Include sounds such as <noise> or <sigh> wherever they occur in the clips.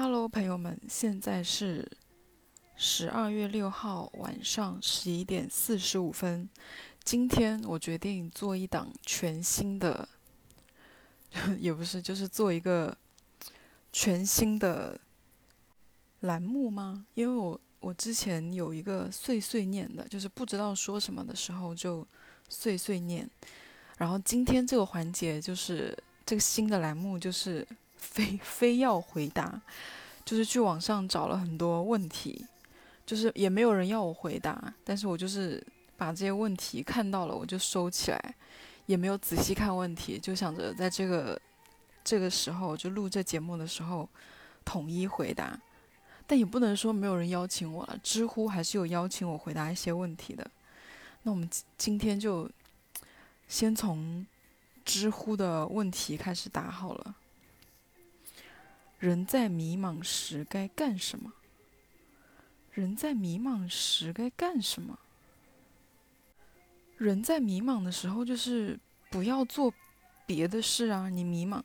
Hello，朋友们，现在是十二月六号晚上十一点四十五分。今天我决定做一档全新的，<laughs> 也不是，就是做一个全新的栏目吗？因为我我之前有一个碎碎念的，就是不知道说什么的时候就碎碎念。然后今天这个环节就是这个新的栏目，就是非 <laughs> 非要回答，就是去网上找了很多问题，就是也没有人要我回答，但是我就是把这些问题看到了，我就收起来，也没有仔细看问题，就想着在这个这个时候就录这节目的时候统一回答，但也不能说没有人邀请我了，知乎还是有邀请我回答一些问题的，那我们今今天就。先从知乎的问题开始答好了。人在迷茫时该干什么？人在迷茫时该干什么？人在迷茫的时候，就是不要做别的事啊！你迷茫，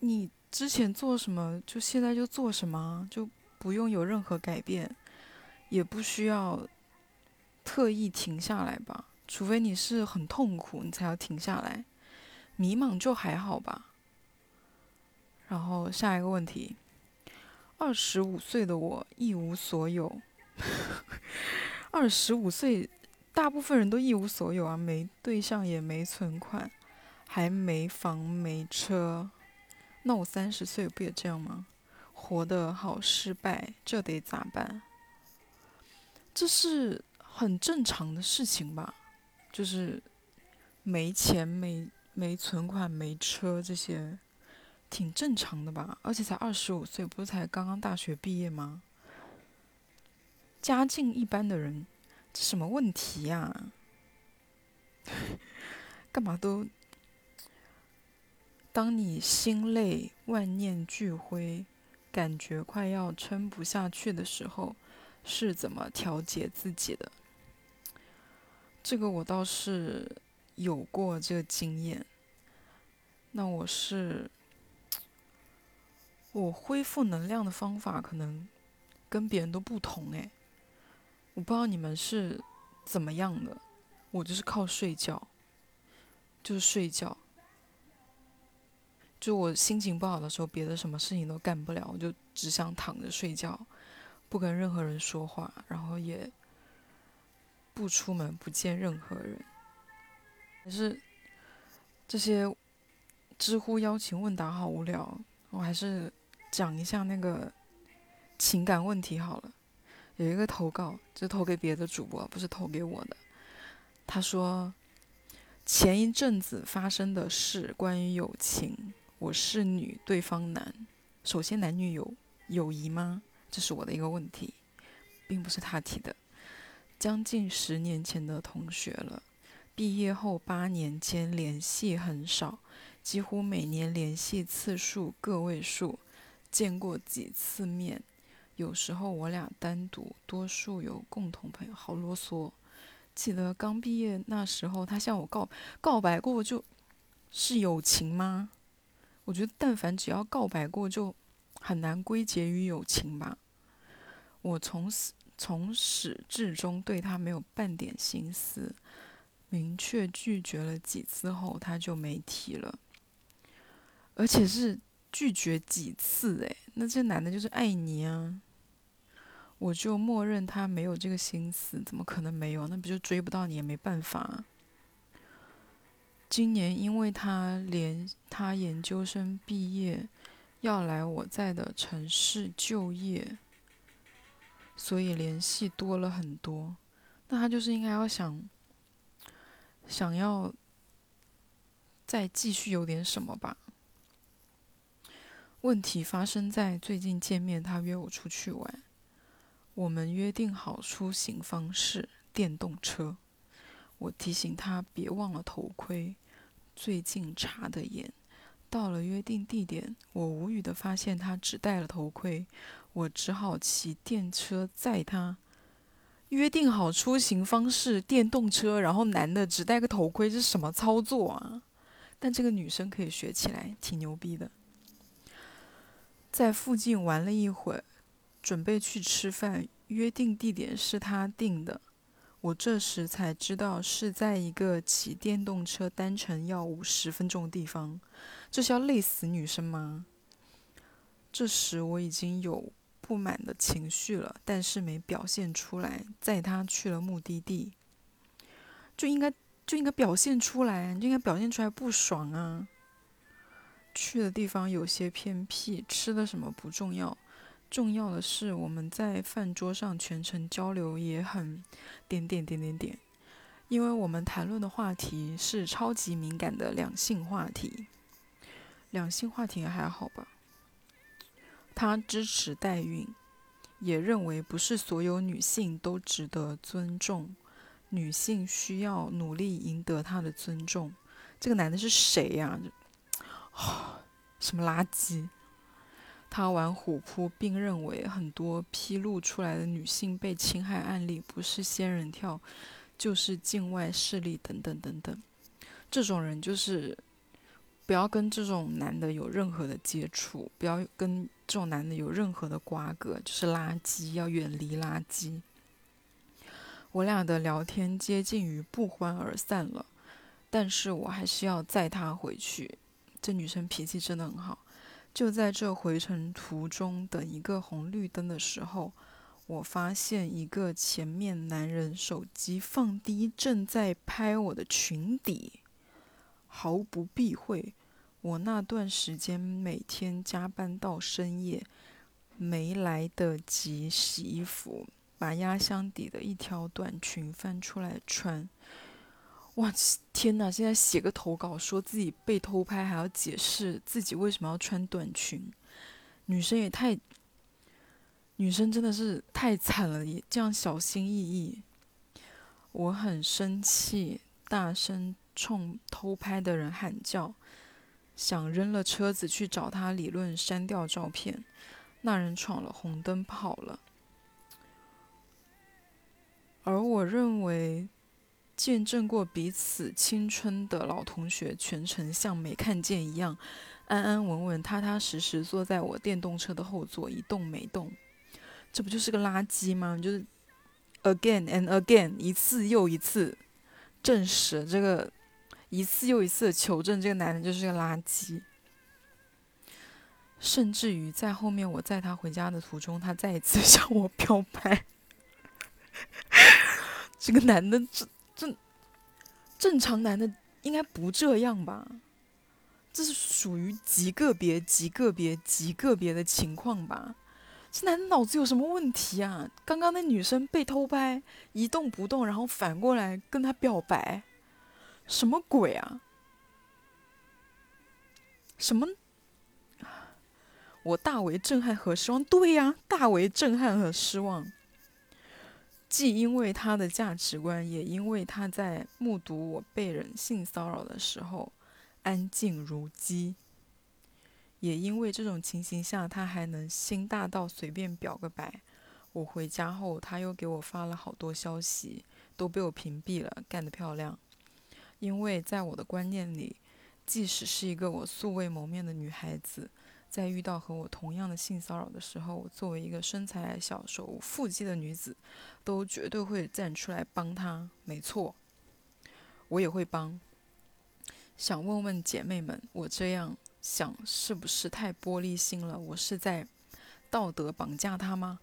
你之前做什么，就现在就做什么，就不用有任何改变，也不需要特意停下来吧。除非你是很痛苦，你才要停下来。迷茫就还好吧。然后下一个问题：二十五岁的我一无所有。二十五岁，大部分人都一无所有啊，没对象也没存款，还没房没车。那我三十岁不也这样吗？活得好失败，这得咋办？这是很正常的事情吧。就是没钱、没没存款、没车这些，挺正常的吧？而且才二十五岁，不是才刚刚大学毕业吗？家境一般的人，这什么问题呀？<laughs> 干嘛都？当你心累、万念俱灰，感觉快要撑不下去的时候，是怎么调节自己的？这个我倒是有过这个经验。那我是我恢复能量的方法可能跟别人都不同诶，我不知道你们是怎么样的，我就是靠睡觉，就是睡觉。就我心情不好的时候，别的什么事情都干不了，我就只想躺着睡觉，不跟任何人说话，然后也。不出门，不见任何人。可是这些知乎邀请问答好无聊，我还是讲一下那个情感问题好了。有一个投稿，就投给别的主播，不是投给我的。他说前一阵子发生的事，关于友情，我是女，对方男。首先，男女有友谊吗？这是我的一个问题，并不是他提的。将近十年前的同学了，毕业后八年间联系很少，几乎每年联系次数个位数，见过几次面，有时候我俩单独，多数有共同朋友。好啰嗦。记得刚毕业那时候，他向我告告白过，就是友情吗？我觉得但凡只要告白过，就很难归结于友情吧。我从此。从始至终对他没有半点心思，明确拒绝了几次后，他就没提了。而且是拒绝几次，诶，那这男的就是爱你啊！我就默认他没有这个心思，怎么可能没有？那不就追不到你也没办法。今年因为他连他研究生毕业，要来我在的城市就业。所以联系多了很多，那他就是应该要想，想要再继续有点什么吧。问题发生在最近见面，他约我出去玩，我们约定好出行方式电动车，我提醒他别忘了头盔，最近查的严。到了约定地点，我无语的发现他只戴了头盔。我只好骑电车载他。约定好出行方式，电动车，然后男的只戴个头盔，这是什么操作啊？但这个女生可以学起来，挺牛逼的。在附近玩了一会儿，准备去吃饭，约定地点是他定的。我这时才知道是在一个骑电动车单程要五十分钟的地方，这是要累死女生吗？这时我已经有不满的情绪了，但是没表现出来。载他去了目的地，就应该就应该表现出来，就应该表现出来不爽啊！去的地方有些偏僻，吃的什么不重要。重要的是，我们在饭桌上全程交流也很点点点点点，因为我们谈论的话题是超级敏感的两性话题。两性话题还好吧？他支持代孕，也认为不是所有女性都值得尊重，女性需要努力赢得他的尊重。这个男的是谁呀？什么垃圾？他玩虎扑，并认为很多披露出来的女性被侵害案例不是仙人跳，就是境外势力等等等等。这种人就是不要跟这种男的有任何的接触，不要跟这种男的有任何的瓜葛，就是垃圾，要远离垃圾。我俩的聊天接近于不欢而散了，但是我还是要载他回去。这女生脾气真的很好。就在这回程途中，等一个红绿灯的时候，我发现一个前面男人手机放低，正在拍我的裙底。毫不避讳，我那段时间每天加班到深夜，没来得及洗衣服，把压箱底的一条短裙翻出来穿。哇天哪！现在写个投稿，说自己被偷拍，还要解释自己为什么要穿短裙，女生也太……女生真的是太惨了，也这样小心翼翼。我很生气，大声冲偷拍的人喊叫，想扔了车子去找他理论，删掉照片。那人闯了红灯跑了，而我认为。见证过彼此青春的老同学，全程像没看见一样，安安稳稳、踏踏实实坐在我电动车的后座，一动没动。这不就是个垃圾吗？就是 again and again，一次又一次证实这个，一次又一次的求证这个男人就是个垃圾。甚至于在后面我载他回家的途中，他再一次向我表白。<laughs> 这个男的这。正常男的应该不这样吧？这是属于极个别、极个别、极个别的情况吧？这男的脑子有什么问题啊？刚刚那女生被偷拍一动不动，然后反过来跟他表白，什么鬼啊？什么？我大为震撼和失望。对呀，大为震撼和失望。既因为他的价值观，也因为他在目睹我被人性骚扰的时候安静如鸡，也因为这种情形下他还能心大到随便表个白。我回家后，他又给我发了好多消息，都被我屏蔽了。干得漂亮！因为在我的观念里，即使是一个我素未谋面的女孩子。在遇到和我同样的性骚扰的时候，我作为一个身材矮小、手无缚鸡的女子，都绝对会站出来帮他。没错，我也会帮。想问问姐妹们，我这样想是不是太玻璃心了？我是在道德绑架他吗？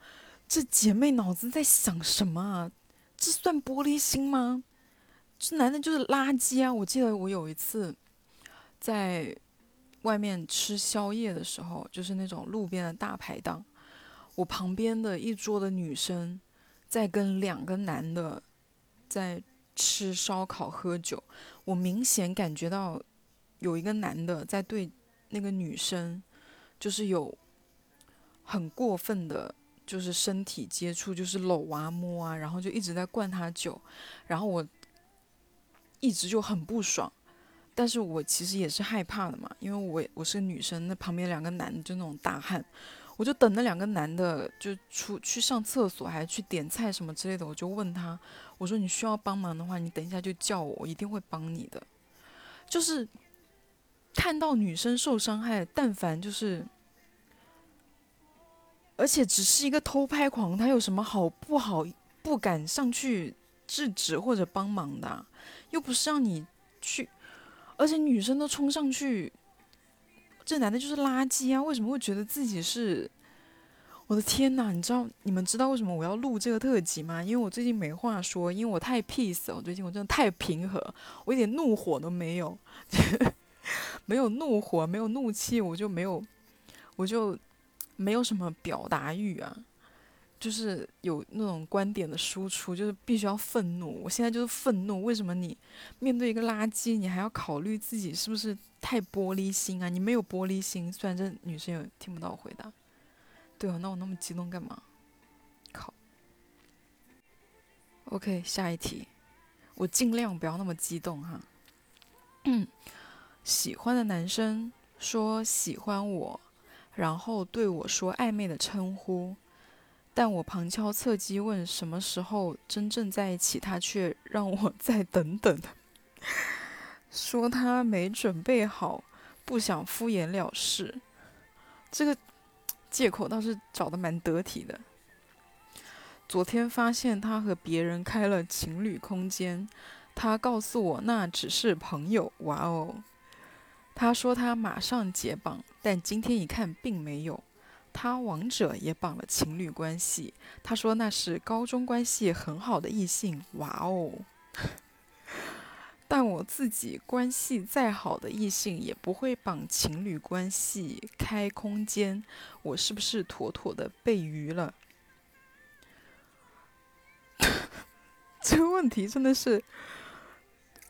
这姐妹脑子在想什么啊？这算玻璃心吗？这男的就是垃圾啊！我记得我有一次在。外面吃宵夜的时候，就是那种路边的大排档，我旁边的一桌的女生在跟两个男的在吃烧烤喝酒，我明显感觉到有一个男的在对那个女生就是有很过分的，就是身体接触，就是搂啊摸啊，然后就一直在灌她酒，然后我一直就很不爽。但是我其实也是害怕的嘛，因为我我是个女生，那旁边两个男的就那种大汉，我就等那两个男的就出去上厕所，还去点菜什么之类的，我就问他，我说你需要帮忙的话，你等一下就叫我，我一定会帮你的。就是看到女生受伤害，但凡就是而且只是一个偷拍狂，他有什么好不好不敢上去制止或者帮忙的？又不是让你去，而且女生都冲上去，这男的就是垃圾啊！为什么会觉得自己是？我的天呐，你知道你们知道为什么我要录这个特辑吗？因为我最近没话说，因为我太 peace 了。我最近我真的太平和，我一点怒火都没有，<laughs> 没有怒火，没有怒气，我就没有，我就没有什么表达欲啊。就是有那种观点的输出，就是必须要愤怒。我现在就是愤怒，为什么你面对一个垃圾，你还要考虑自己是不是太玻璃心啊？你没有玻璃心，虽然这女生也听不到我回答。对啊，那我那么激动干嘛？靠。OK，下一题，我尽量不要那么激动哈。嗯，<clears throat> 喜欢的男生说喜欢我，然后对我说暧昧的称呼，但我旁敲侧击问什么时候真正在一起，他却让我 <laughs> 再等等，说他没准备好，不想敷衍了事。这个。借口倒是找的蛮得体的。昨天发现他和别人开了情侣空间，他告诉我那只是朋友。哇哦！他说他马上解绑，但今天一看并没有。他王者也绑了情侣关系，他说那是高中关系很好的异性。哇哦！<laughs> 但我自己关系再好的异性也不会绑情侣关系开空间，我是不是妥妥的被鱼了？<laughs> 这个问题真的是，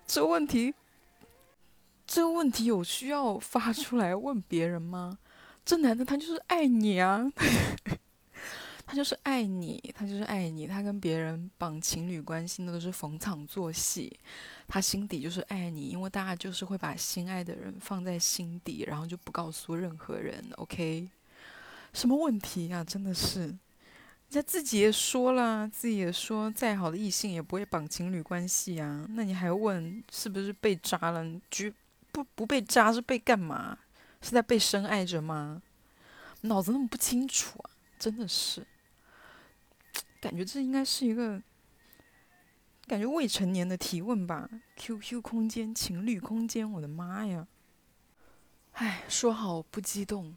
这问题，这问题有需要发出来问别人吗？这男的他就是爱你啊！<laughs> 他就是爱你，他就是爱你，他跟别人绑情侣关系那都是逢场作戏，他心底就是爱你，因为大家就是会把心爱的人放在心底，然后就不告诉任何人。OK，什么问题呀？真的是，人家自己也说了，自己也说，再好的异性也不会绑情侣关系啊。那你还问是不是被扎了？绝不不被扎是被干嘛？是在被深爱着吗？脑子那么不清楚啊！真的是。感觉这应该是一个感觉未成年的提问吧？QQ 空间、情侣空间，我的妈呀！唉，说好不激动，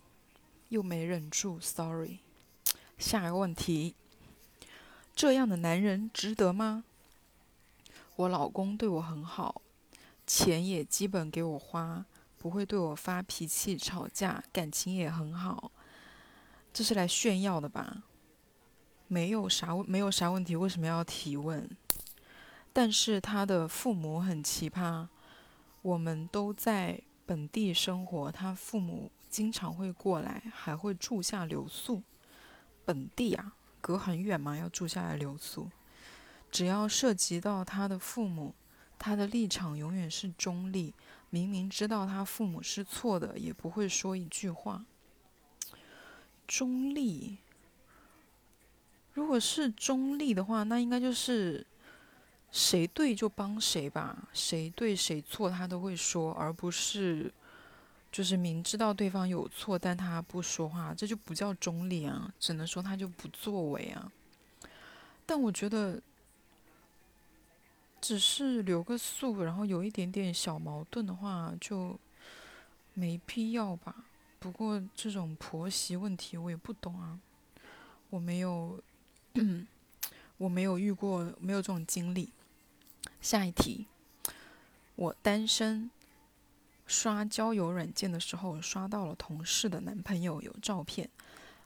又没忍住，sorry。下一个问题：这样的男人值得吗？我老公对我很好，钱也基本给我花，不会对我发脾气、吵架，感情也很好。这是来炫耀的吧？没有啥问，没有啥问题，为什么要提问？但是他的父母很奇葩，我们都在本地生活，他父母经常会过来，还会住下留宿。本地啊，隔很远嘛，要住下来留宿。只要涉及到他的父母，他的立场永远是中立，明明知道他父母是错的，也不会说一句话。中立。如果是中立的话，那应该就是谁对就帮谁吧，谁对谁错他都会说，而不是就是明知道对方有错，但他不说话，这就不叫中立啊，只能说他就不作为啊。但我觉得，只是留个宿，然后有一点点小矛盾的话，就没必要吧。不过这种婆媳问题我也不懂啊，我没有。<clears throat> 我没有遇过，没有这种经历。下一题，我单身，刷交友软件的时候刷到了同事的男朋友有照片，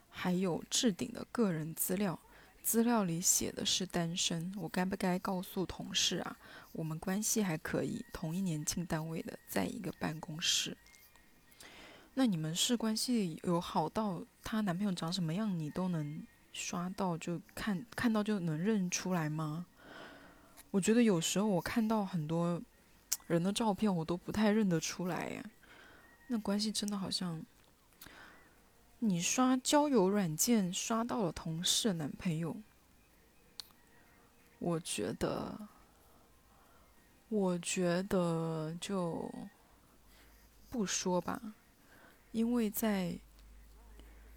还有置顶的个人资料，资料里写的是单身，我该不该告诉同事啊？我们关系还可以，同一年进单位的，在一个办公室。那你们是关系有好到她男朋友长什么样，你都能？刷到就看看到就能认出来吗？我觉得有时候我看到很多人的照片，我都不太认得出来呀。那关系真的好像……你刷交友软件刷到了同事男朋友，我觉得，我觉得就不说吧，因为在。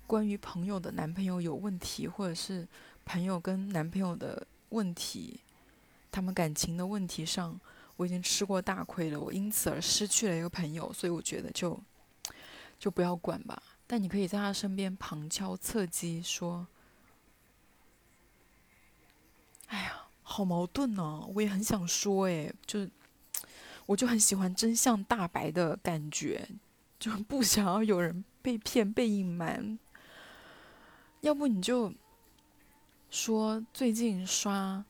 关于朋友的男朋友有问题，或者是朋友跟男朋友的问题，他们感情的问题上，我已经吃过大亏了，我因此而失去了一个朋友，所以我觉得就就不要管吧。但你可以在他身边旁敲侧击说：“哎呀，好矛盾呢。”我也很想说，哎，就我就很喜欢真相大白的感觉，就不想要有人被骗、被隐瞒。要不你就说最近刷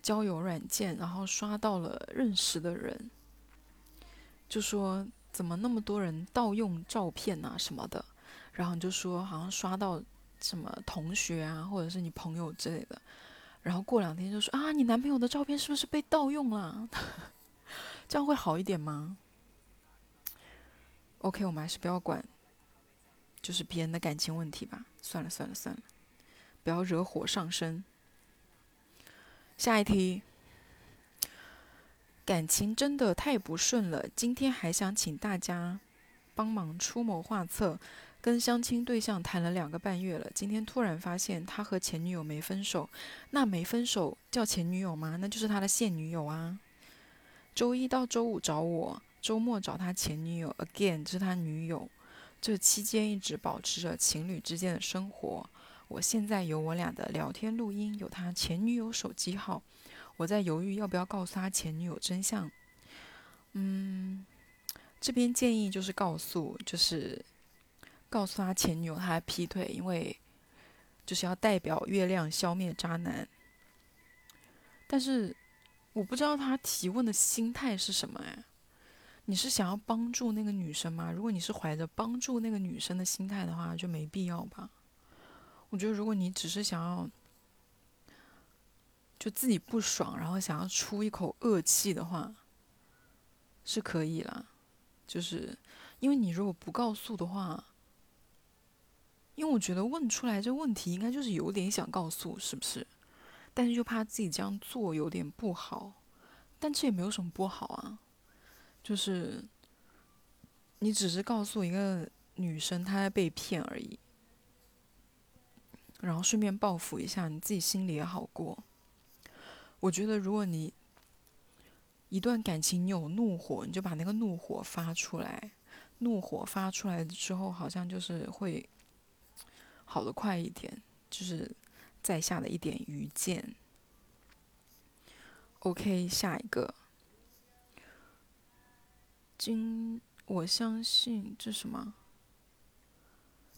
交友软件，然后刷到了认识的人，就说怎么那么多人盗用照片啊什么的，然后你就说好像刷到什么同学啊，或者是你朋友之类的，然后过两天就说啊，你男朋友的照片是不是被盗用了？<laughs> 这样会好一点吗？OK，我们还是不要管。就是别人的感情问题吧，算了算了算了，不要惹火上身。下一题，感情真的太不顺了，今天还想请大家帮忙出谋划策。跟相亲对象谈了两个半月了，今天突然发现他和前女友没分手，那没分手叫前女友吗？那就是他的现女友啊。周一到周五找我，周末找他前女友，again 这是他女友。这期间一直保持着情侣之间的生活。我现在有我俩的聊天录音，有他前女友手机号。我在犹豫要不要告诉他前女友真相。嗯，这边建议就是告诉，就是告诉他前女友他劈腿，因为就是要代表月亮消灭渣男。但是我不知道他提问的心态是什么哎。你是想要帮助那个女生吗？如果你是怀着帮助那个女生的心态的话，就没必要吧。我觉得，如果你只是想要就自己不爽，然后想要出一口恶气的话，是可以啦。就是因为你如果不告诉的话，因为我觉得问出来这问题应该就是有点想告诉，是不是？但是又怕自己这样做有点不好，但这也没有什么不好啊。就是，你只是告诉一个女生她在被骗而已，然后顺便报复一下，你自己心里也好过。我觉得，如果你一段感情你有怒火，你就把那个怒火发出来，怒火发出来之后，好像就是会好的快一点，就是在下的一点愚见。OK，下一个。今我相信这什么？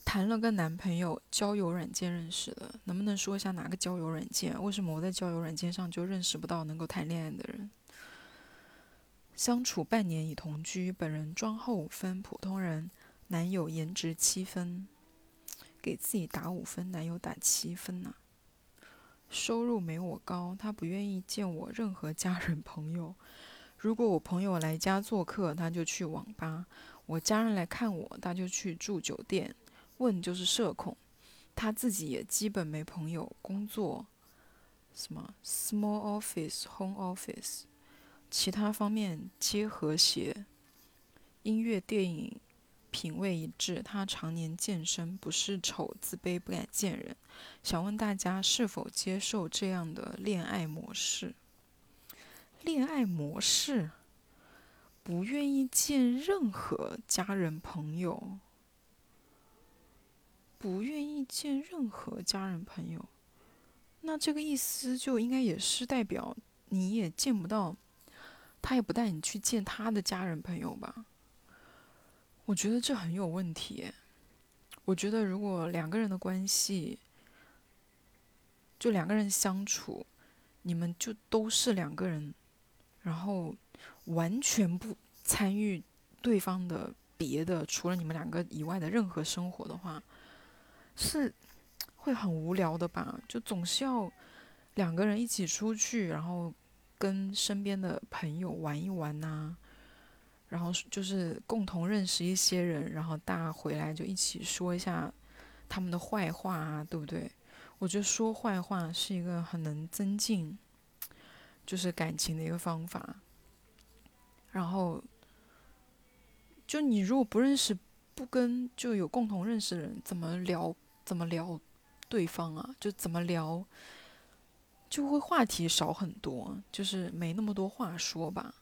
谈了个男朋友，交友软件认识的，能不能说一下哪个交友软件？为什么我在交友软件上就认识不到能够谈恋爱的人？相处半年已同居，本人妆后五分，普通人，男友颜值七分，给自己打五分，男友打七分呐。收入没我高，他不愿意见我任何家人朋友。如果我朋友来家做客，他就去网吧；我家人来看我，他就去住酒店。问就是社恐，他自己也基本没朋友。工作什么 small office home office，其他方面皆和谐。音乐电影品味一致。他常年健身，不是丑，自卑，不敢见人。想问大家是否接受这样的恋爱模式？恋爱模式，不愿意见任何家人朋友，不愿意见任何家人朋友，那这个意思就应该也是代表你也见不到，他也不带你去见他的家人朋友吧？我觉得这很有问题。我觉得如果两个人的关系，就两个人相处，你们就都是两个人。然后完全不参与对方的别的，除了你们两个以外的任何生活的话，是会很无聊的吧？就总是要两个人一起出去，然后跟身边的朋友玩一玩呐，然后就是共同认识一些人，然后大家回来就一起说一下他们的坏话啊，对不对？我觉得说坏话是一个很能增进。就是感情的一个方法，然后，就你如果不认识、不跟就有共同认识的人，怎么聊怎么聊对方啊？就怎么聊，就会话题少很多，就是没那么多话说吧。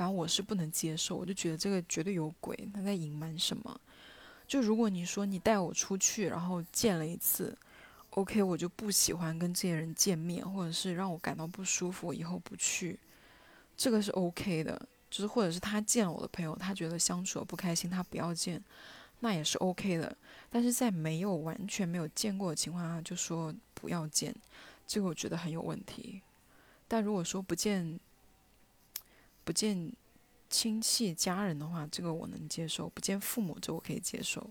反正我是不能接受，我就觉得这个绝对有鬼，他在隐瞒什么。就如果你说你带我出去，然后见了一次，OK，我就不喜欢跟这些人见面，或者是让我感到不舒服，我以后不去，这个是 OK 的。就是或者是他见了我的朋友，他觉得相处不开心，他不要见，那也是 OK 的。但是在没有完全没有见过的情况下就说不要见，这个我觉得很有问题。但如果说不见，不见亲戚家人的话，这个我能接受；不见父母，这我可以接受，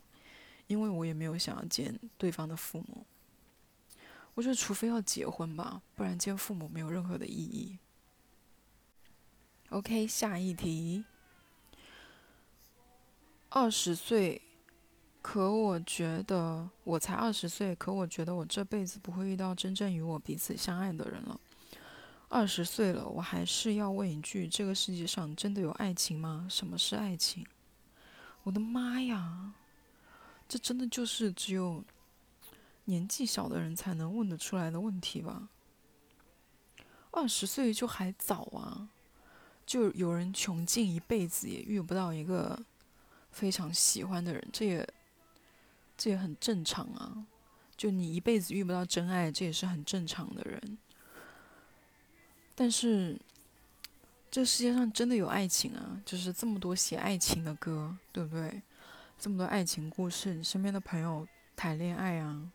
因为我也没有想要见对方的父母。我觉得除非要结婚吧，不然见父母没有任何的意义。OK，下一题。二十岁，可我觉得我才二十岁，可我觉得我这辈子不会遇到真正与我彼此相爱的人了。二十岁了，我还是要问一句：这个世界上真的有爱情吗？什么是爱情？我的妈呀，这真的就是只有年纪小的人才能问得出来的问题吧？二十岁就还早啊，就有人穷尽一辈子也遇不到一个非常喜欢的人，这也这也很正常啊。就你一辈子遇不到真爱，这也是很正常的人。但是，这世界上真的有爱情啊！就是这么多写爱情的歌，对不对？这么多爱情故事，你身边的朋友谈恋爱啊，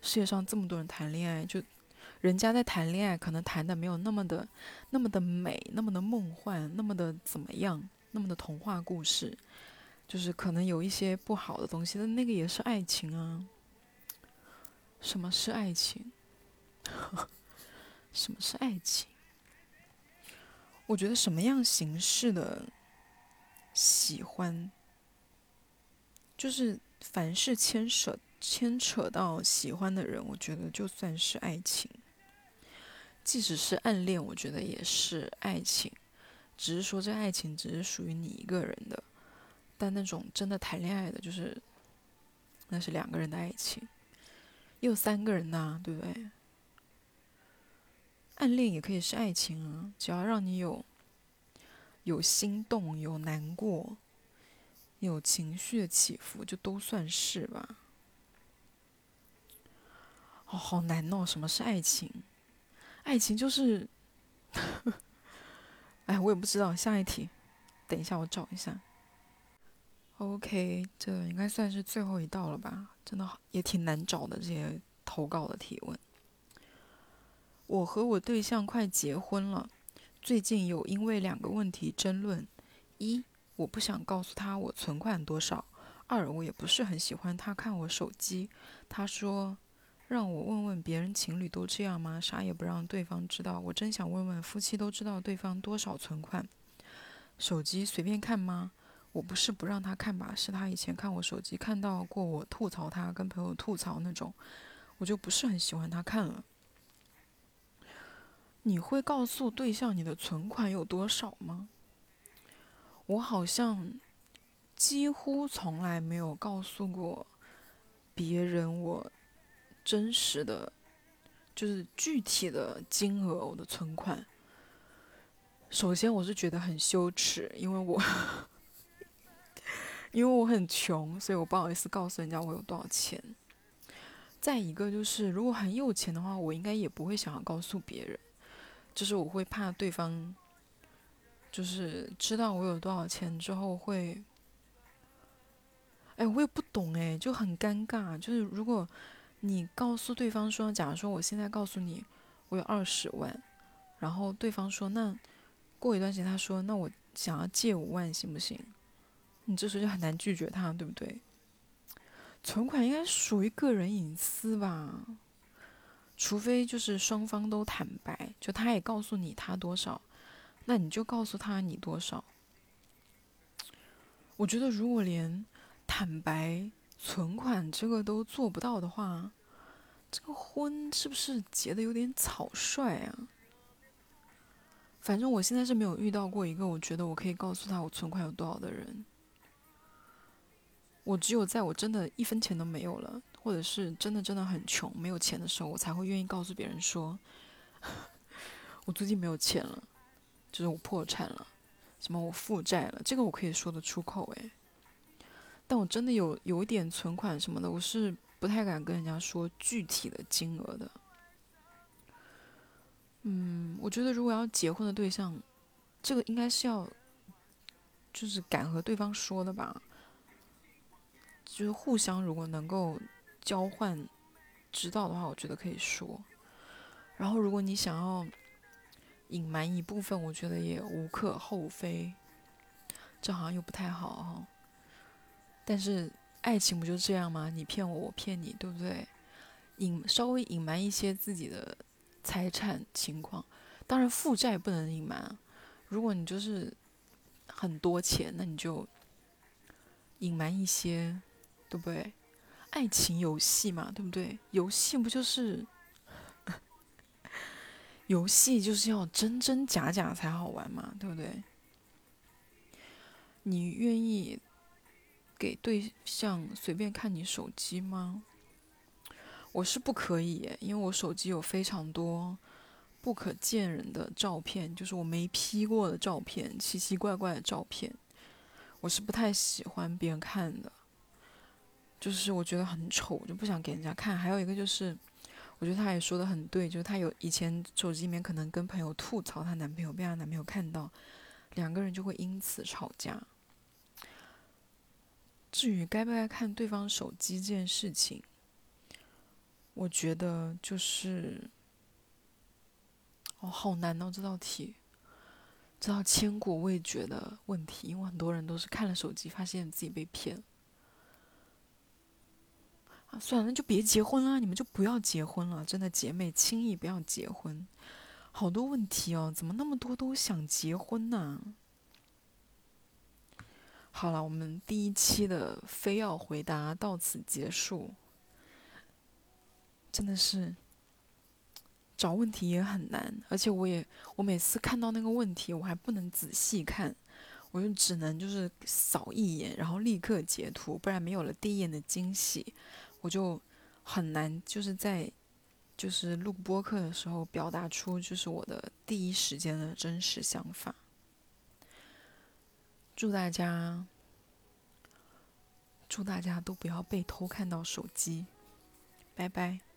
世界上这么多人谈恋爱，就人家在谈恋爱，可能谈的没有那么的那么的美，那么的梦幻，那么的怎么样，那么的童话故事，就是可能有一些不好的东西，但那个也是爱情啊。什么是爱情？<laughs> 什么是爱情？我觉得什么样形式的喜欢，就是凡是牵扯牵扯到喜欢的人，我觉得就算是爱情。即使是暗恋，我觉得也是爱情。只是说这爱情只是属于你一个人的，但那种真的谈恋爱的，就是那是两个人的爱情，也有三个人呐，对不对？暗恋也可以是爱情啊，只要让你有有心动、有难过、有情绪的起伏，就都算是吧。哦，好难哦！什么是爱情？爱情就是 <laughs>…… 哎，我也不知道。下一题，等一下我找一下。OK，这应该算是最后一道了吧？真的也挺难找的这些投稿的提问。我和我对象快结婚了，最近有因为两个问题争论：一，我不想告诉他我存款多少；二，我也不是很喜欢他看我手机。他说让我问问别人情侣都这样吗？啥也不让对方知道。我真想问问夫妻都知道对方多少存款，手机随便看吗？我不是不让他看吧，是他以前看我手机看到过我吐槽他，跟朋友吐槽那种，我就不是很喜欢他看了。你会告诉对象你的存款有多少吗？我好像几乎从来没有告诉过别人我真实的，就是具体的金额我的存款。首先，我是觉得很羞耻，因为我因为我很穷，所以我不好意思告诉人家我有多少钱。再一个就是，如果很有钱的话，我应该也不会想要告诉别人。就是我会怕对方，就是知道我有多少钱之后会，哎，我也不懂哎，就很尴尬。就是如果你告诉对方说，假如说我现在告诉你我有二十万，然后对方说那过一段时间他说那我想要借五万行不行？你这时候就很难拒绝他，对不对？存款应该属于个人隐私吧。除非就是双方都坦白，就他也告诉你他多少，那你就告诉他你多少。我觉得如果连坦白存款这个都做不到的话，这个婚是不是结的有点草率啊？反正我现在是没有遇到过一个我觉得我可以告诉他我存款有多少的人。我只有在我真的一分钱都没有了，或者是真的真的很穷没有钱的时候，我才会愿意告诉别人说，<laughs> 我最近没有钱了，就是我破产了，什么我负债了，这个我可以说得出口诶。但我真的有有一点存款什么的，我是不太敢跟人家说具体的金额的。嗯，我觉得如果要结婚的对象，这个应该是要，就是敢和对方说的吧。就是互相如果能够交换知道的话，我觉得可以说。然后如果你想要隐瞒一部分，我觉得也无可厚非。这好像又不太好哈。但是爱情不就这样吗？你骗我，我骗你，对不对？隐稍微隐瞒一些自己的财产情况，当然负债不能隐瞒。如果你就是很多钱，那你就隐瞒一些，对不对？爱情游戏嘛，对不对？游戏不就是 <laughs> 游戏就是要真真假假才好玩嘛，对不对？你愿意？给对象随便看你手机吗？我是不可以，因为我手机有非常多不可见人的照片，就是我没 P 过的照片，奇奇怪怪的照片，我是不太喜欢别人看的，就是我觉得很丑，就不想给人家看。还有一个就是，我觉得他也说的很对，就是他有以前手机里面可能跟朋友吐槽她男朋友，被她男朋友看到，两个人就会因此吵架。至于该不该看对方手机这件事情，我觉得就是，哦，好难哦这道题，这道千古未决的问题，因为很多人都是看了手机，发现自己被骗。啊，算了，那就别结婚了，你们就不要结婚了，真的姐妹，轻易不要结婚。好多问题哦，怎么那么多都想结婚呢？好了，我们第一期的非要回答到此结束。真的是找问题也很难，而且我也我每次看到那个问题，我还不能仔细看，我就只能就是扫一眼，然后立刻截图，不然没有了第一眼的惊喜，我就很难就是在就是录播客的时候表达出就是我的第一时间的真实想法。祝大家，祝大家都不要被偷看到手机，拜拜。